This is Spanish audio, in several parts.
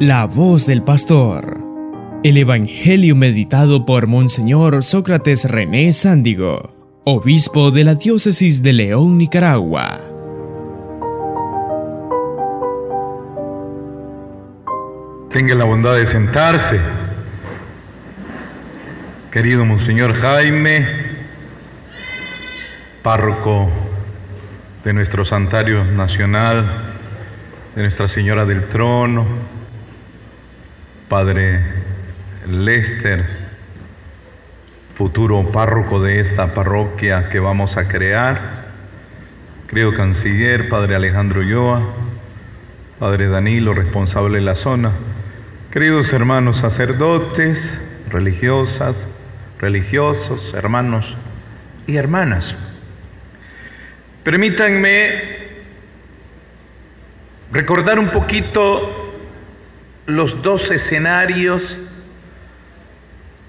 La voz del pastor. El Evangelio meditado por Monseñor Sócrates René Sándigo, obispo de la diócesis de León, Nicaragua. Tenga la bondad de sentarse. Querido Monseñor Jaime, párroco de nuestro Santuario Nacional, de Nuestra Señora del Trono, Padre Lester, futuro párroco de esta parroquia que vamos a crear, querido canciller, Padre Alejandro Ulloa, Padre Danilo, responsable de la zona, queridos hermanos sacerdotes, religiosas, religiosos, hermanos y hermanas. Permítanme recordar un poquito los dos escenarios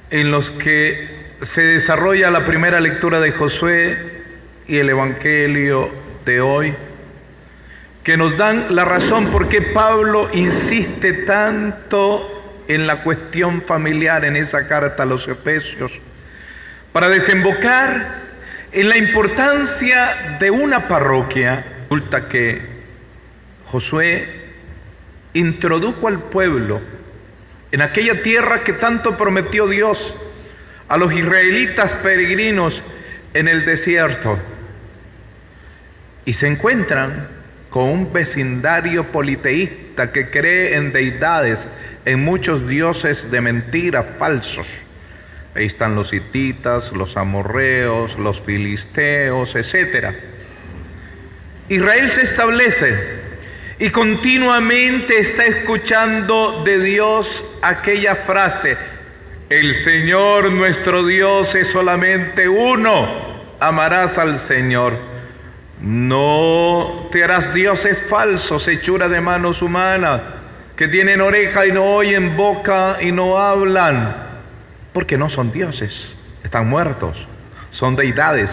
en los que se desarrolla la primera lectura de Josué y el Evangelio de hoy, que nos dan la razón por qué Pablo insiste tanto en la cuestión familiar en esa carta a los Efesios, para desembocar en la importancia de una parroquia. Resulta que Josué introdujo al pueblo en aquella tierra que tanto prometió Dios a los israelitas peregrinos en el desierto. Y se encuentran con un vecindario politeísta que cree en deidades, en muchos dioses de mentira falsos. Ahí están los hititas, los amorreos, los filisteos, etc. Israel se establece y continuamente está escuchando de Dios aquella frase, el Señor nuestro Dios es solamente uno, amarás al Señor. No te harás dioses falsos, hechura de manos humanas, que tienen oreja y no oyen, boca y no hablan, porque no son dioses, están muertos, son deidades.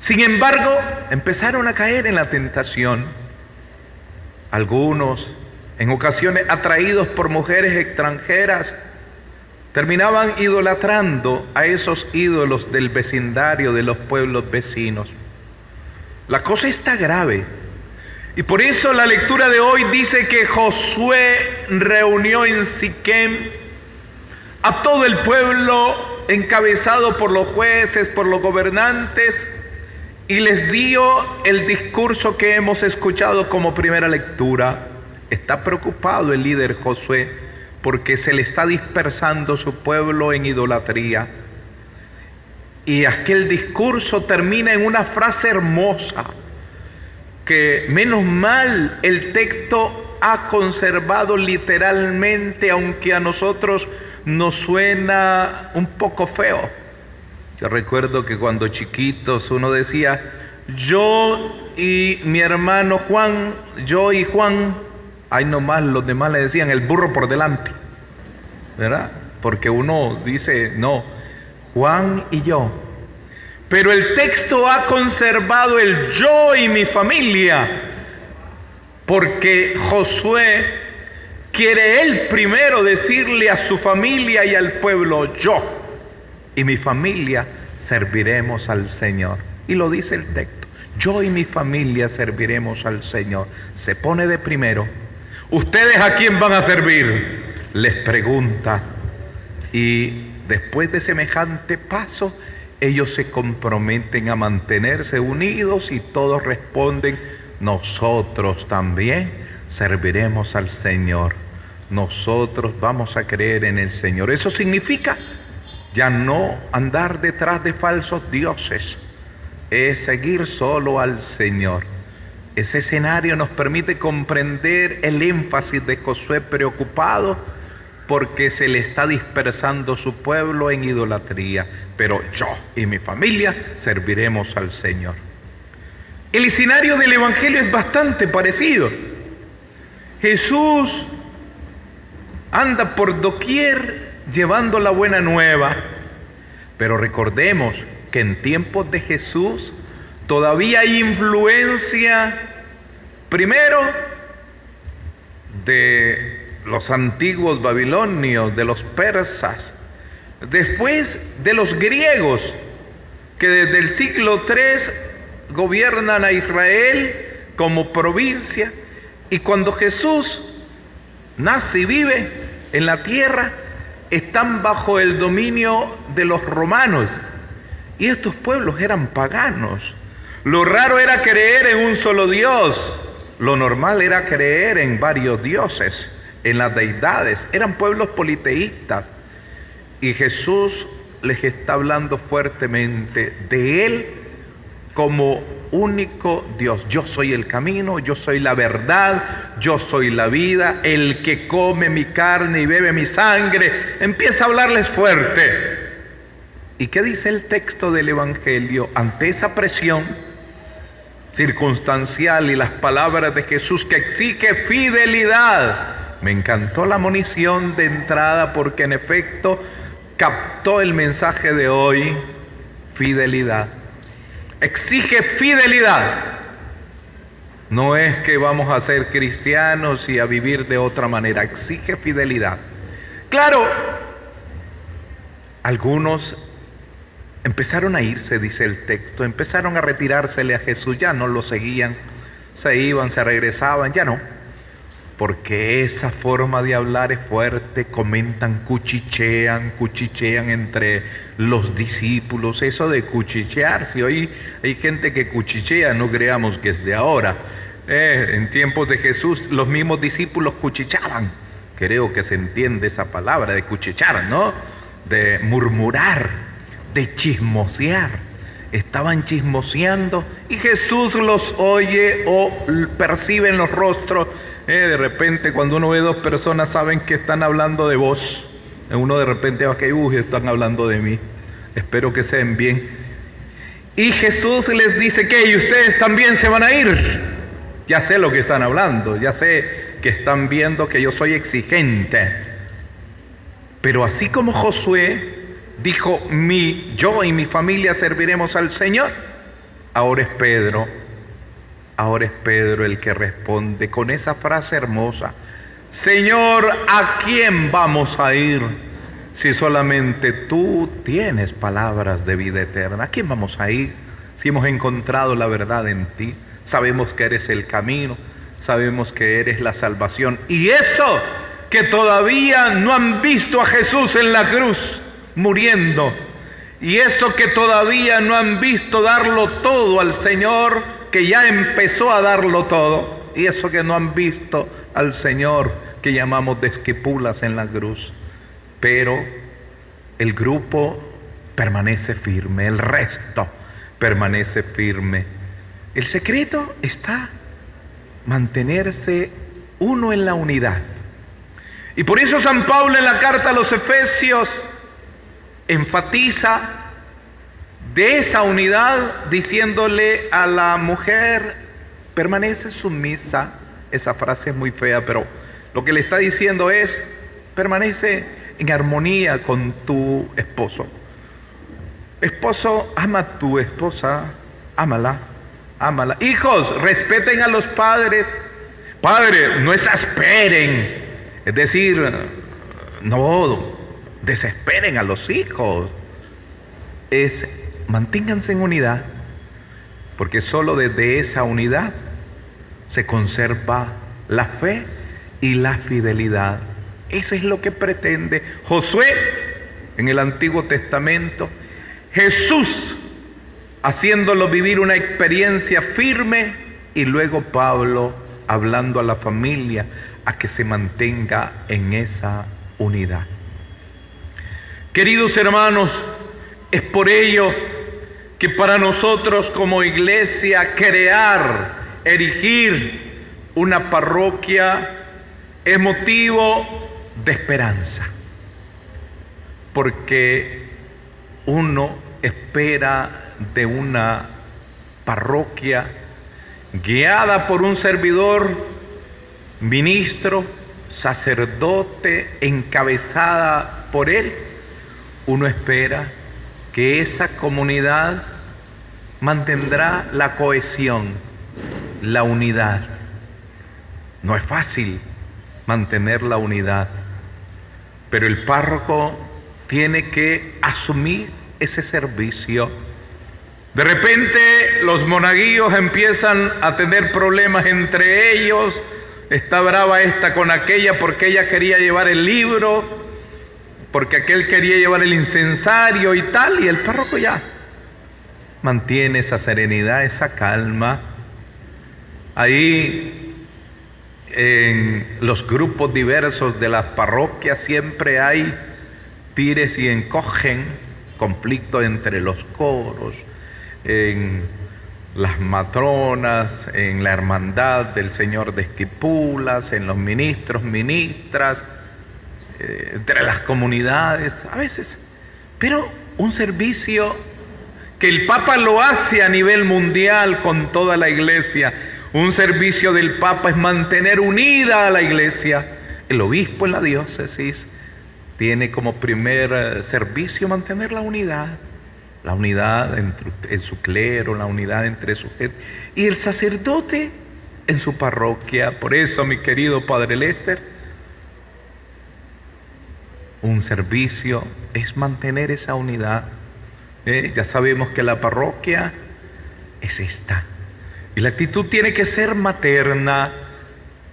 Sin embargo, empezaron a caer en la tentación algunos, en ocasiones atraídos por mujeres extranjeras, terminaban idolatrando a esos ídolos del vecindario, de los pueblos vecinos. La cosa está grave. Y por eso la lectura de hoy dice que Josué reunió en Siquem a todo el pueblo encabezado por los jueces, por los gobernantes, y les dio el discurso que hemos escuchado como primera lectura. Está preocupado el líder Josué porque se le está dispersando su pueblo en idolatría. Y aquel discurso termina en una frase hermosa que menos mal el texto ha conservado literalmente, aunque a nosotros nos suena un poco feo. Yo recuerdo que cuando chiquitos uno decía, yo y mi hermano Juan, yo y Juan, hay nomás los demás le decían el burro por delante, ¿verdad? Porque uno dice, no, Juan y yo. Pero el texto ha conservado el yo y mi familia, porque Josué quiere él primero decirle a su familia y al pueblo, yo y mi familia serviremos al Señor. Y lo dice el texto. Yo y mi familia serviremos al Señor. Se pone de primero. ¿Ustedes a quién van a servir? Les pregunta. Y después de semejante paso, ellos se comprometen a mantenerse unidos y todos responden, nosotros también serviremos al Señor. Nosotros vamos a creer en el Señor. Eso significa ya no andar detrás de falsos dioses, es seguir solo al Señor. Ese escenario nos permite comprender el énfasis de Josué preocupado porque se le está dispersando su pueblo en idolatría, pero yo y mi familia serviremos al Señor. El escenario del Evangelio es bastante parecido. Jesús anda por doquier llevando la buena nueva. Pero recordemos que en tiempos de Jesús todavía hay influencia, primero, de los antiguos babilonios, de los persas, después de los griegos, que desde el siglo III gobiernan a Israel como provincia, y cuando Jesús nace y vive en la tierra, están bajo el dominio de los romanos. Y estos pueblos eran paganos. Lo raro era creer en un solo Dios. Lo normal era creer en varios dioses, en las deidades. Eran pueblos politeístas. Y Jesús les está hablando fuertemente de Él como único Dios. Yo soy el camino, yo soy la verdad, yo soy la vida. El que come mi carne y bebe mi sangre, empieza a hablarles fuerte. ¿Y qué dice el texto del Evangelio ante esa presión circunstancial y las palabras de Jesús que exige fidelidad? Me encantó la munición de entrada porque en efecto captó el mensaje de hoy, fidelidad exige fidelidad. No es que vamos a ser cristianos y a vivir de otra manera, exige fidelidad. Claro, algunos empezaron a irse, dice el texto, empezaron a retirársele a Jesús, ya no lo seguían, se iban, se regresaban, ya no porque esa forma de hablar es fuerte, comentan, cuchichean, cuchichean entre los discípulos, eso de cuchichear, si hoy hay gente que cuchichea, no creamos que es de ahora. Eh, en tiempos de Jesús los mismos discípulos cuchichaban, creo que se entiende esa palabra de cuchichar, ¿no? De murmurar, de chismosear estaban chismoseando y Jesús los oye o percibe en los rostros eh, de repente cuando uno ve dos personas saben que están hablando de vos. Uno de repente va que, uy, están hablando de mí. Espero que sean bien. Y Jesús les dice que y ustedes también se van a ir. Ya sé lo que están hablando, ya sé que están viendo que yo soy exigente. Pero así como Josué dijo, mi, yo y mi familia serviremos al Señor, ahora es Pedro Ahora es Pedro el que responde con esa frase hermosa, Señor, ¿a quién vamos a ir si solamente tú tienes palabras de vida eterna? ¿A quién vamos a ir si hemos encontrado la verdad en ti? Sabemos que eres el camino, sabemos que eres la salvación. Y eso que todavía no han visto a Jesús en la cruz muriendo. Y eso que todavía no han visto darlo todo al Señor que ya empezó a darlo todo, y eso que no han visto al Señor que llamamos de en la cruz. Pero el grupo permanece firme, el resto permanece firme. El secreto está mantenerse uno en la unidad. Y por eso San Pablo en la carta a los Efesios enfatiza de esa unidad diciéndole a la mujer, permanece sumisa. Esa frase es muy fea, pero lo que le está diciendo es, permanece en armonía con tu esposo. Esposo, ama a tu esposa, ámala, ámala. Hijos, respeten a los padres. Padre, no exasperen. Es decir, no desesperen a los hijos. Es manténganse en unidad, porque solo desde esa unidad se conserva la fe y la fidelidad. Eso es lo que pretende Josué en el Antiguo Testamento, Jesús haciéndolo vivir una experiencia firme y luego Pablo hablando a la familia a que se mantenga en esa unidad. Queridos hermanos, es por ello que para nosotros como iglesia crear, erigir una parroquia es motivo de esperanza, porque uno espera de una parroquia guiada por un servidor, ministro, sacerdote, encabezada por él, uno espera que esa comunidad mantendrá la cohesión, la unidad. No es fácil, mantener la unidad. Pero el párroco tiene que asumir ese servicio. De repente los monaguillos empiezan a tener problemas entre ellos, está brava esta con aquella porque ella quería llevar el libro, porque aquel quería llevar el incensario y tal, y el párroco ya mantiene esa serenidad, esa calma. Ahí en los grupos diversos de las parroquias siempre hay tires y encogen, conflicto entre los coros, en las matronas, en la hermandad del Señor de Esquipulas, en los ministros, ministras, eh, entre las comunidades, a veces. Pero un servicio que el Papa lo hace a nivel mundial con toda la iglesia. Un servicio del Papa es mantener unida a la iglesia. El obispo en la diócesis tiene como primer eh, servicio mantener la unidad, la unidad en su clero, la unidad entre su gente, y el sacerdote en su parroquia. Por eso, mi querido Padre Lester, un servicio es mantener esa unidad. ¿eh? Ya sabemos que la parroquia es esta. Y la actitud tiene que ser materna.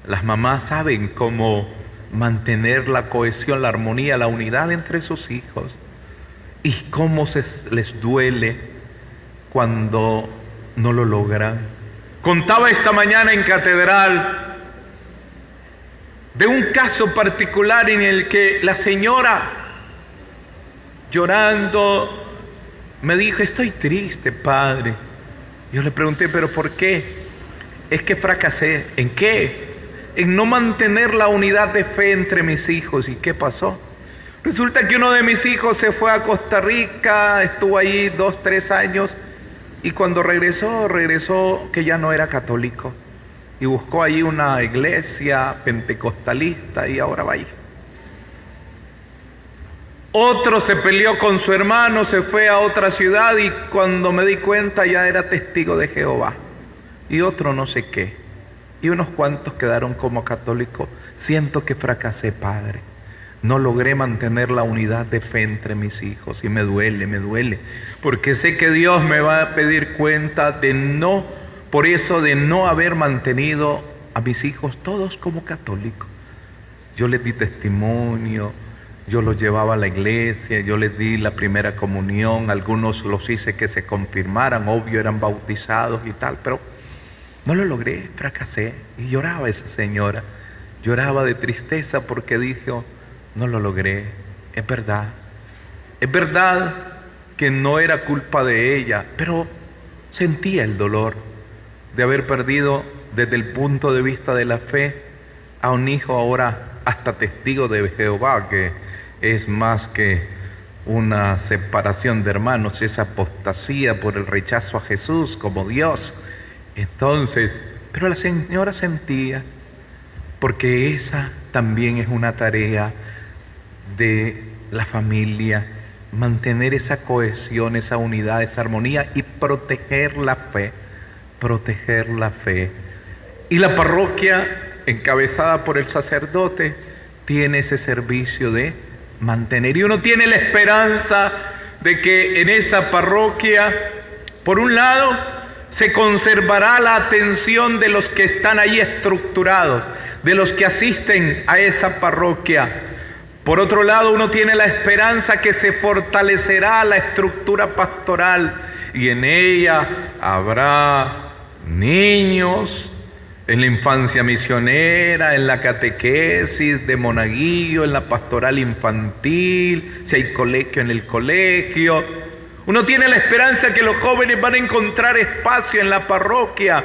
Las mamás saben cómo mantener la cohesión, la armonía, la unidad entre sus hijos. Y cómo se les duele cuando no lo logran. Contaba esta mañana en catedral de un caso particular en el que la señora, llorando, me dijo, estoy triste, padre. Yo le pregunté, pero ¿por qué? Es que fracasé. ¿En qué? en no mantener la unidad de fe entre mis hijos. ¿Y qué pasó? Resulta que uno de mis hijos se fue a Costa Rica, estuvo ahí dos, tres años y cuando regresó, regresó que ya no era católico y buscó ahí una iglesia pentecostalista y ahora va ahí. Otro se peleó con su hermano, se fue a otra ciudad y cuando me di cuenta ya era testigo de Jehová. Y otro no sé qué y unos cuantos quedaron como católicos. Siento que fracasé, Padre. No logré mantener la unidad de fe entre mis hijos y me duele, me duele, porque sé que Dios me va a pedir cuenta de no, por eso de no haber mantenido a mis hijos todos como católicos. Yo les di testimonio, yo los llevaba a la iglesia, yo les di la primera comunión, algunos los hice que se confirmaran, obvio eran bautizados y tal, pero no lo logré, fracasé. Y lloraba esa señora. Lloraba de tristeza porque dijo, no lo logré. Es verdad. Es verdad que no era culpa de ella, pero sentía el dolor de haber perdido desde el punto de vista de la fe a un hijo ahora hasta testigo de Jehová, que es más que una separación de hermanos, esa apostasía por el rechazo a Jesús como Dios. Entonces, pero la señora sentía, porque esa también es una tarea de la familia, mantener esa cohesión, esa unidad, esa armonía y proteger la fe, proteger la fe. Y la parroquia, encabezada por el sacerdote, tiene ese servicio de mantener. Y uno tiene la esperanza de que en esa parroquia, por un lado, se conservará la atención de los que están ahí estructurados, de los que asisten a esa parroquia. Por otro lado, uno tiene la esperanza que se fortalecerá la estructura pastoral y en ella habrá niños en la infancia misionera, en la catequesis de monaguillo, en la pastoral infantil, si hay colegio en el colegio uno tiene la esperanza que los jóvenes van a encontrar espacio en la parroquia,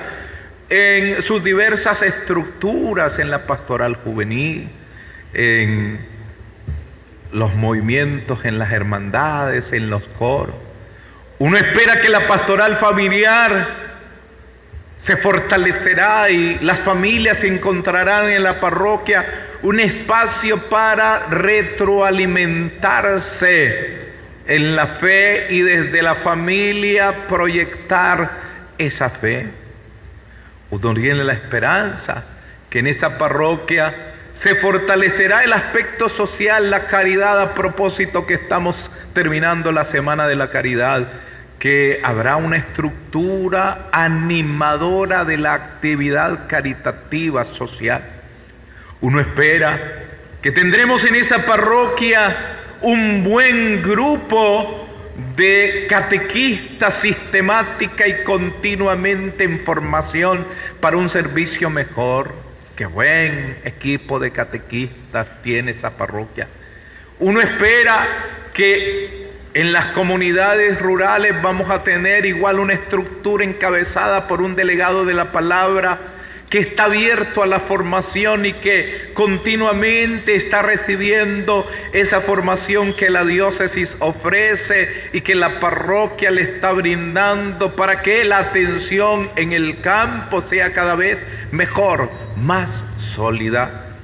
en sus diversas estructuras, en la pastoral juvenil, en los movimientos, en las hermandades, en los coros. Uno espera que la pastoral familiar se fortalecerá y las familias encontrarán en la parroquia un espacio para retroalimentarse en la fe y desde la familia proyectar esa fe. Uno tiene la esperanza que en esa parroquia se fortalecerá el aspecto social, la caridad, a propósito que estamos terminando la semana de la caridad, que habrá una estructura animadora de la actividad caritativa social. Uno espera que tendremos en esa parroquia un buen grupo de catequistas sistemática y continuamente en formación para un servicio mejor. Qué buen equipo de catequistas tiene esa parroquia. Uno espera que en las comunidades rurales vamos a tener igual una estructura encabezada por un delegado de la palabra que está abierto a la formación y que continuamente está recibiendo esa formación que la diócesis ofrece y que la parroquia le está brindando para que la atención en el campo sea cada vez mejor, más sólida.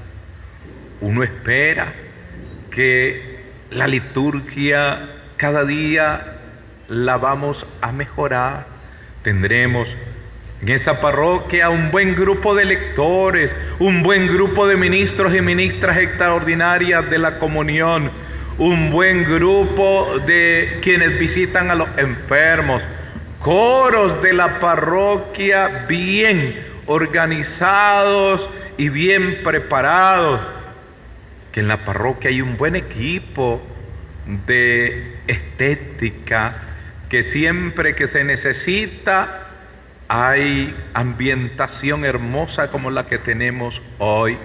Uno espera que la liturgia cada día la vamos a mejorar. Tendremos en esa parroquia un buen grupo de lectores, un buen grupo de ministros y ministras extraordinarias de la comunión, un buen grupo de quienes visitan a los enfermos, coros de la parroquia bien organizados y bien preparados. Que en la parroquia hay un buen equipo de estética, que siempre que se necesita hay ambientación hermosa como la que tenemos hoy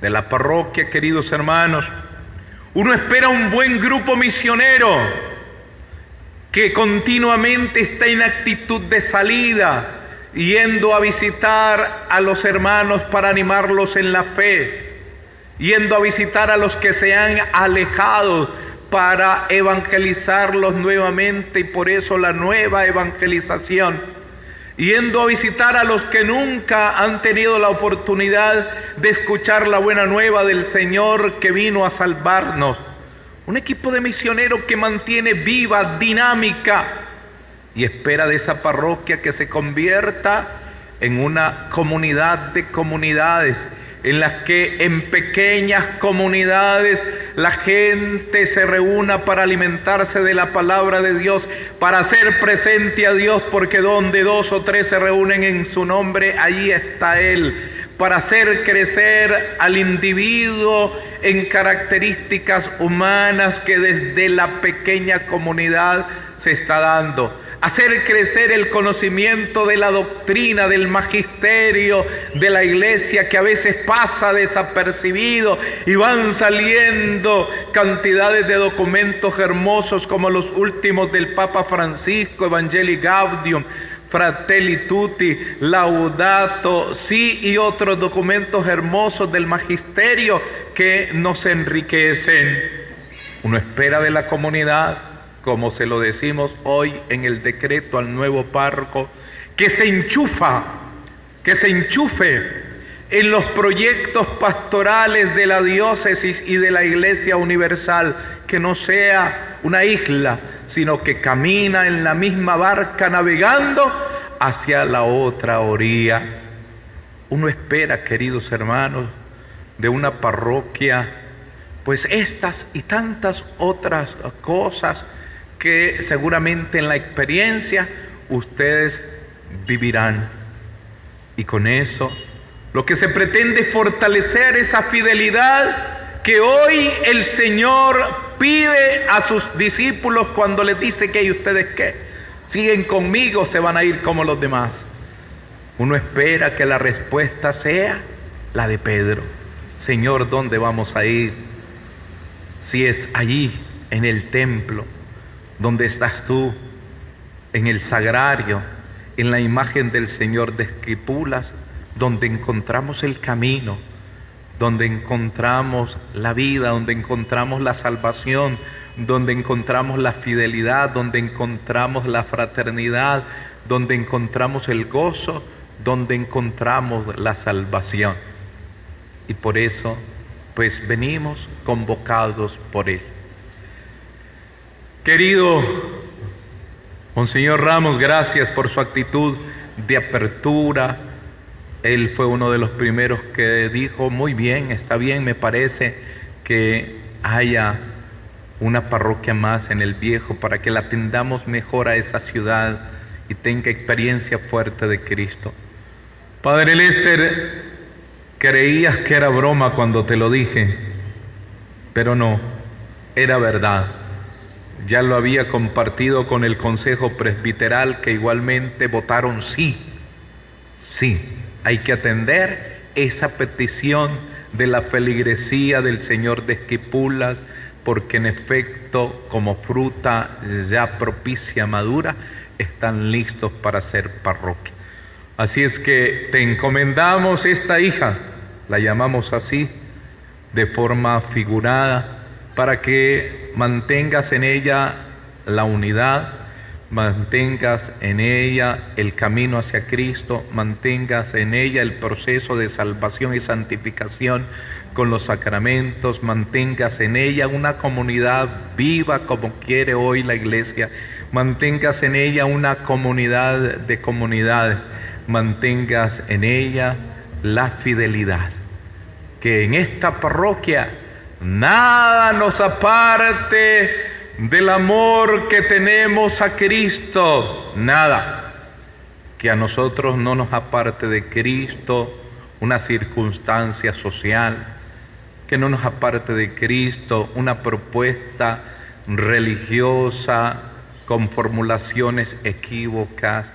de la parroquia, queridos hermanos. Uno espera un buen grupo misionero que continuamente está en actitud de salida, yendo a visitar a los hermanos para animarlos en la fe, yendo a visitar a los que se han alejado para evangelizarlos nuevamente y por eso la nueva evangelización yendo a visitar a los que nunca han tenido la oportunidad de escuchar la buena nueva del Señor que vino a salvarnos. Un equipo de misioneros que mantiene viva, dinámica y espera de esa parroquia que se convierta en una comunidad de comunidades en las que en pequeñas comunidades la gente se reúna para alimentarse de la palabra de Dios, para hacer presente a Dios, porque donde dos o tres se reúnen en su nombre, allí está Él, para hacer crecer al individuo en características humanas que desde la pequeña comunidad se está dando hacer crecer el conocimiento de la doctrina, del magisterio de la iglesia que a veces pasa desapercibido y van saliendo cantidades de documentos hermosos como los últimos del Papa Francisco, Evangelii Gaudium, Fratelli Tutti, Laudato, sí y otros documentos hermosos del magisterio que nos enriquecen. Uno espera de la comunidad como se lo decimos hoy en el decreto al nuevo párroco, que se enchufa, que se enchufe en los proyectos pastorales de la diócesis y de la iglesia universal, que no sea una isla, sino que camina en la misma barca navegando hacia la otra orilla. Uno espera, queridos hermanos, de una parroquia, pues estas y tantas otras cosas que seguramente en la experiencia ustedes vivirán. Y con eso lo que se pretende es fortalecer esa fidelidad que hoy el Señor pide a sus discípulos cuando les dice que ustedes qué, siguen conmigo, se van a ir como los demás. Uno espera que la respuesta sea la de Pedro. Señor, ¿dónde vamos a ir? Si es allí, en el templo, ¿Dónde estás tú? En el sagrario, en la imagen del Señor de Esquipulas, donde encontramos el camino, donde encontramos la vida, donde encontramos la salvación, donde encontramos la fidelidad, donde encontramos la fraternidad, donde encontramos el gozo, donde encontramos la salvación. Y por eso, pues venimos convocados por Él. Querido Monseñor Ramos, gracias por su actitud de apertura él fue uno de los primeros que dijo, muy bien, está bien, me parece que haya una parroquia más en el viejo para que la atendamos mejor a esa ciudad y tenga experiencia fuerte de Cristo. Padre Lester, creías que era broma cuando te lo dije, pero no, era verdad. Ya lo había compartido con el Consejo Presbiteral que igualmente votaron sí, sí, hay que atender esa petición de la feligresía del Señor de Esquipulas, porque en efecto, como fruta ya propicia madura, están listos para ser parroquia. Así es que te encomendamos esta hija, la llamamos así, de forma figurada, para que mantengas en ella la unidad, mantengas en ella el camino hacia Cristo, mantengas en ella el proceso de salvación y santificación con los sacramentos, mantengas en ella una comunidad viva como quiere hoy la iglesia, mantengas en ella una comunidad de comunidades, mantengas en ella la fidelidad. Que en esta parroquia nada nos aparte del amor que tenemos a Cristo, nada. Que a nosotros no nos aparte de Cristo una circunstancia social, que no nos aparte de Cristo una propuesta religiosa con formulaciones equívocas,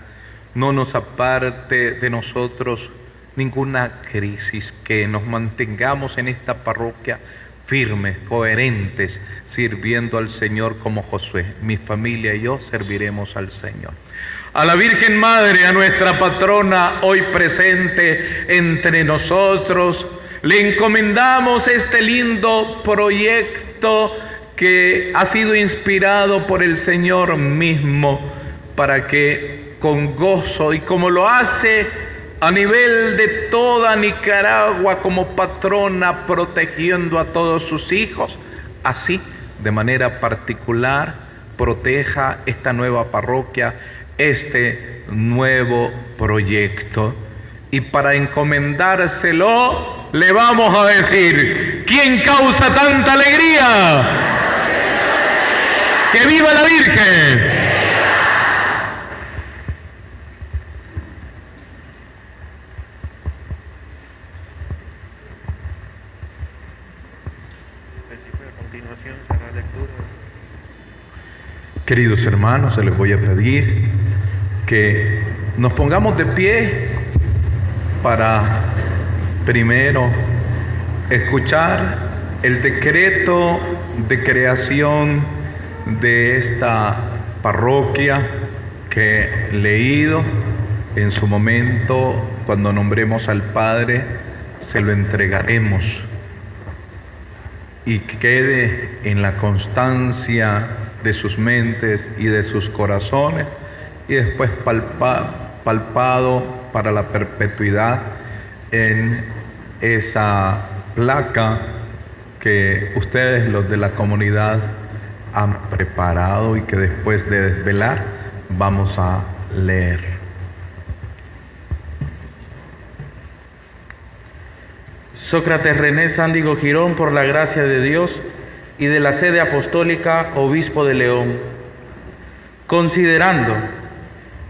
no nos aparte de nosotros ninguna crisis, que nos mantengamos en esta parroquia firmes, coherentes, sirviendo al Señor como Josué. Mi familia y yo serviremos al Señor. A la Virgen Madre, a nuestra patrona hoy presente entre nosotros, le encomendamos este lindo proyecto que ha sido inspirado por el Señor mismo para que con gozo y como lo hace a nivel de toda Nicaragua como patrona protegiendo a todos sus hijos, así de manera particular proteja esta nueva parroquia, este nuevo proyecto. Y para encomendárselo, le vamos a decir, ¿quién causa tanta alegría? ¡Que viva la Virgen! Queridos hermanos, se les voy a pedir que nos pongamos de pie para primero escuchar el decreto de creación de esta parroquia que leído en su momento cuando nombremos al Padre se lo entregaremos y quede en la constancia de sus mentes y de sus corazones y después palpado para la perpetuidad en esa placa que ustedes los de la comunidad han preparado y que después de desvelar vamos a leer. Sócrates René Sándigo Girón, por la gracia de Dios, y de la sede apostólica Obispo de León, considerando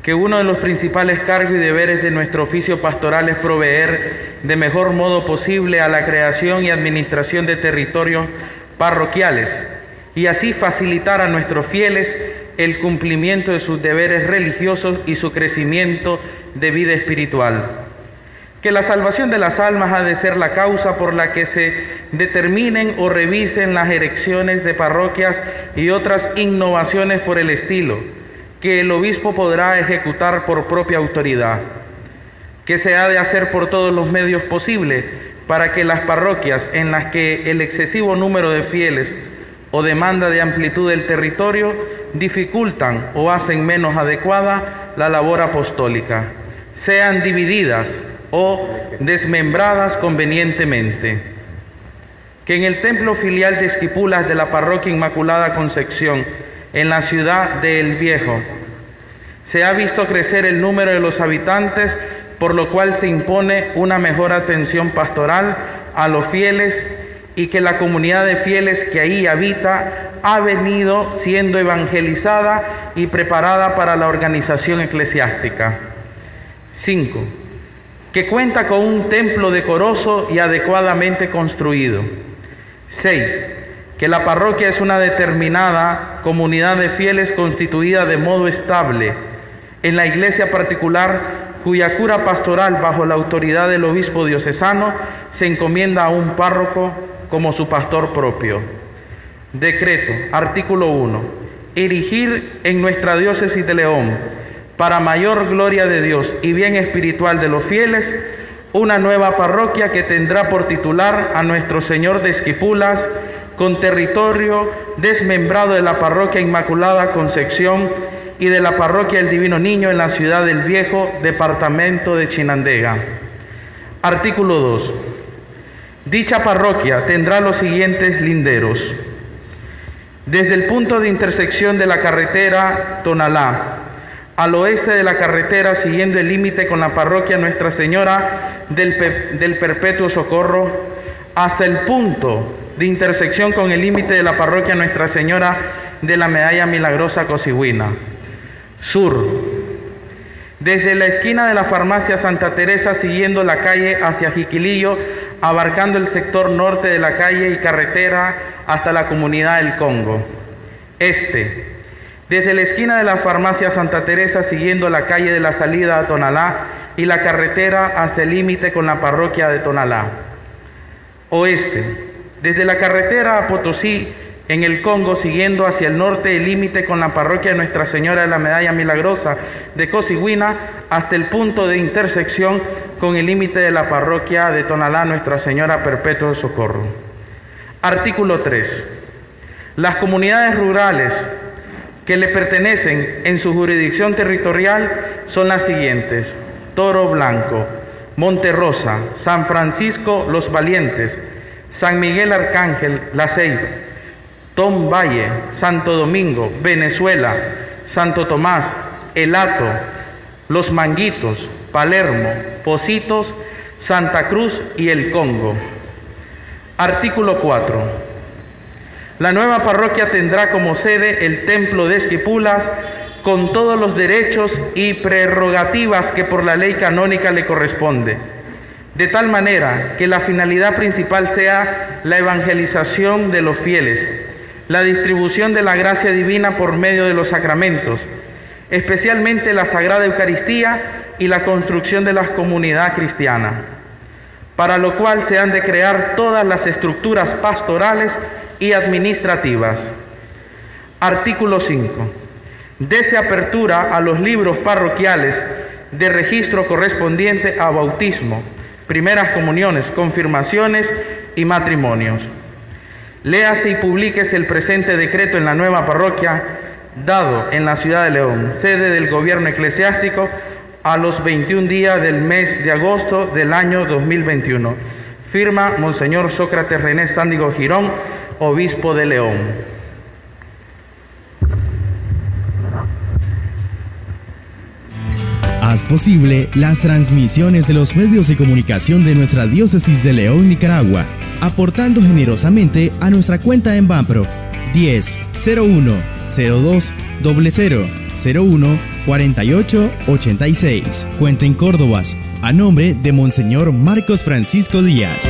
que uno de los principales cargos y deberes de nuestro oficio pastoral es proveer de mejor modo posible a la creación y administración de territorios parroquiales y así facilitar a nuestros fieles el cumplimiento de sus deberes religiosos y su crecimiento de vida espiritual que la salvación de las almas ha de ser la causa por la que se determinen o revisen las erecciones de parroquias y otras innovaciones por el estilo, que el obispo podrá ejecutar por propia autoridad, que se ha de hacer por todos los medios posibles para que las parroquias en las que el excesivo número de fieles o demanda de amplitud del territorio dificultan o hacen menos adecuada la labor apostólica, sean divididas o desmembradas convenientemente. Que en el templo filial de Esquipulas de la parroquia Inmaculada Concepción, en la ciudad de El Viejo, se ha visto crecer el número de los habitantes por lo cual se impone una mejor atención pastoral a los fieles y que la comunidad de fieles que ahí habita ha venido siendo evangelizada y preparada para la organización eclesiástica. 5. Que cuenta con un templo decoroso y adecuadamente construido. 6. Que la parroquia es una determinada comunidad de fieles constituida de modo estable. En la iglesia particular cuya cura pastoral bajo la autoridad del obispo diocesano se encomienda a un párroco como su pastor propio. Decreto, artículo 1. Erigir en nuestra diócesis de León, para mayor gloria de Dios y bien espiritual de los fieles, una nueva parroquia que tendrá por titular a nuestro Señor de Esquipulas, con territorio desmembrado de la parroquia Inmaculada Concepción y de la parroquia El Divino Niño en la ciudad del Viejo, departamento de Chinandega. Artículo 2. Dicha parroquia tendrá los siguientes linderos. Desde el punto de intersección de la carretera Tonalá, al oeste de la carretera, siguiendo el límite con la parroquia Nuestra Señora del, del Perpetuo Socorro, hasta el punto de intersección con el límite de la parroquia Nuestra Señora de la Medalla Milagrosa Cosigüina sur. Desde la esquina de la farmacia Santa Teresa, siguiendo la calle hacia Jiquilillo, abarcando el sector norte de la calle y carretera hasta la comunidad del Congo. Este. Desde la esquina de la farmacia Santa Teresa, siguiendo la calle de la salida a Tonalá y la carretera hasta el límite con la parroquia de Tonalá. Oeste. Desde la carretera a Potosí, en el Congo, siguiendo hacia el norte el límite con la parroquia de Nuestra Señora de la Medalla Milagrosa de Cosigüina, hasta el punto de intersección con el límite de la parroquia de Tonalá Nuestra Señora Perpetuo de Socorro. Artículo 3. Las comunidades rurales que le pertenecen en su jurisdicción territorial son las siguientes: Toro Blanco, Monte Rosa, San Francisco Los Valientes, San Miguel Arcángel, La Ceiba, Tom Valle, Santo Domingo, Venezuela, Santo Tomás, El Hato, Los Manguitos, Palermo, Positos, Santa Cruz y el Congo. Artículo 4. La nueva parroquia tendrá como sede el templo de Esquipulas con todos los derechos y prerrogativas que por la ley canónica le corresponde, de tal manera que la finalidad principal sea la evangelización de los fieles, la distribución de la gracia divina por medio de los sacramentos, especialmente la Sagrada Eucaristía y la construcción de la comunidad cristiana, para lo cual se han de crear todas las estructuras pastorales y administrativas. Artículo 5. Dese apertura a los libros parroquiales de registro correspondiente a bautismo, primeras comuniones, confirmaciones y matrimonios. Léase y publíquese el presente decreto en la nueva parroquia dado en la ciudad de León, sede del gobierno eclesiástico, a los 21 días del mes de agosto del año 2021. Firma Monseñor Sócrates René Sándigo Girón, obispo de León. Haz posible las transmisiones de los medios de comunicación de nuestra diócesis de León, Nicaragua aportando generosamente a nuestra cuenta en Banpro 10 01 02 00 01 48 86. Cuenta en Córdobas, a nombre de Monseñor Marcos Francisco Díaz.